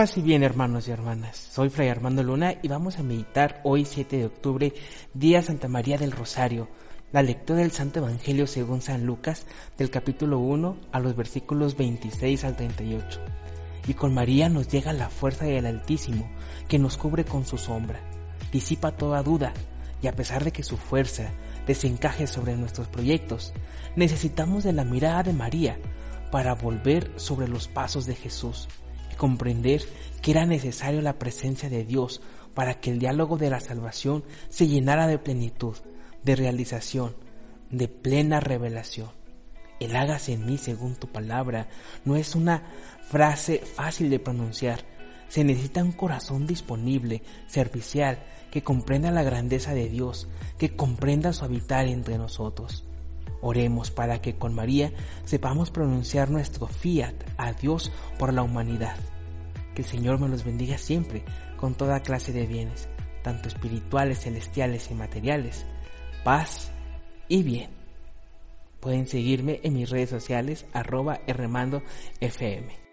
Paz y bien hermanos y hermanas, soy Fray Armando Luna y vamos a meditar hoy 7 de octubre, día Santa María del Rosario, la lectura del Santo Evangelio según San Lucas del capítulo 1 a los versículos 26 al 38. Y con María nos llega la fuerza del Altísimo, que nos cubre con su sombra, disipa toda duda, y a pesar de que su fuerza desencaje sobre nuestros proyectos, necesitamos de la mirada de María para volver sobre los pasos de Jesús comprender que era necesario la presencia de Dios para que el diálogo de la salvación se llenara de plenitud, de realización, de plena revelación. El hágase en mí según tu palabra no es una frase fácil de pronunciar. Se necesita un corazón disponible, servicial, que comprenda la grandeza de Dios, que comprenda su habitar entre nosotros. Oremos para que con María sepamos pronunciar nuestro fiat a Dios por la humanidad. Que el Señor me los bendiga siempre con toda clase de bienes, tanto espirituales, celestiales y materiales, paz y bien. Pueden seguirme en mis redes sociales arroba fm.